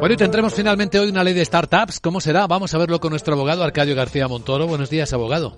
Bueno, y tendremos finalmente hoy una ley de startups. ¿Cómo será? Vamos a verlo con nuestro abogado Arcadio García Montoro. Buenos días, abogado.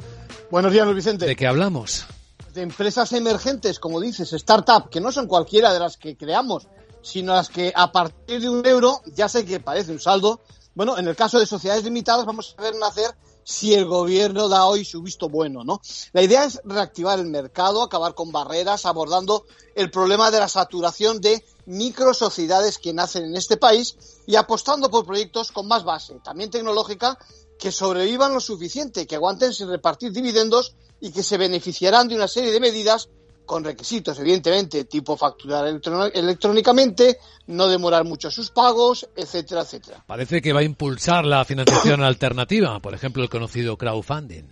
Buenos días, Luis Vicente. ¿De qué hablamos? De empresas emergentes, como dices, startup, que no son cualquiera de las que creamos, sino las que a partir de un euro, ya sé que parece un saldo, bueno, en el caso de sociedades limitadas vamos a ver nacer si el gobierno da hoy su visto bueno, ¿no? La idea es reactivar el mercado, acabar con barreras, abordando el problema de la saturación de microsociedades que nacen en este país y apostando por proyectos con más base, también tecnológica, que sobrevivan lo suficiente, que aguanten sin repartir dividendos y que se beneficiarán de una serie de medidas con requisitos, evidentemente, tipo facturar electrónicamente, no demorar mucho sus pagos, etcétera, etcétera. Parece que va a impulsar la financiación alternativa, por ejemplo, el conocido crowdfunding.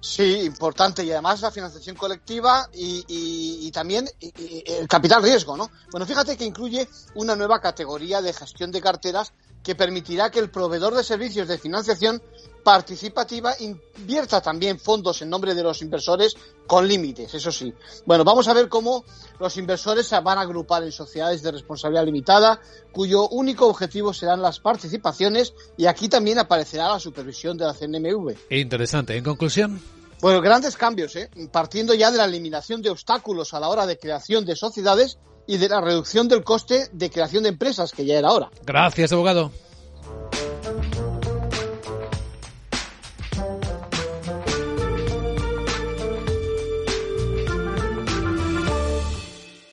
Sí, importante y además la financiación colectiva y, también el capital riesgo, ¿no? Bueno, fíjate que incluye una nueva categoría de gestión de carteras que permitirá que el proveedor de servicios de financiación participativa invierta también fondos en nombre de los inversores con límites, eso sí. Bueno, vamos a ver cómo los inversores se van a agrupar en sociedades de responsabilidad limitada, cuyo único objetivo serán las participaciones y aquí también aparecerá la supervisión de la CNMV. Interesante. En conclusión. Bueno, grandes cambios, ¿eh? partiendo ya de la eliminación de obstáculos a la hora de creación de sociedades y de la reducción del coste de creación de empresas, que ya era hora. Gracias, abogado.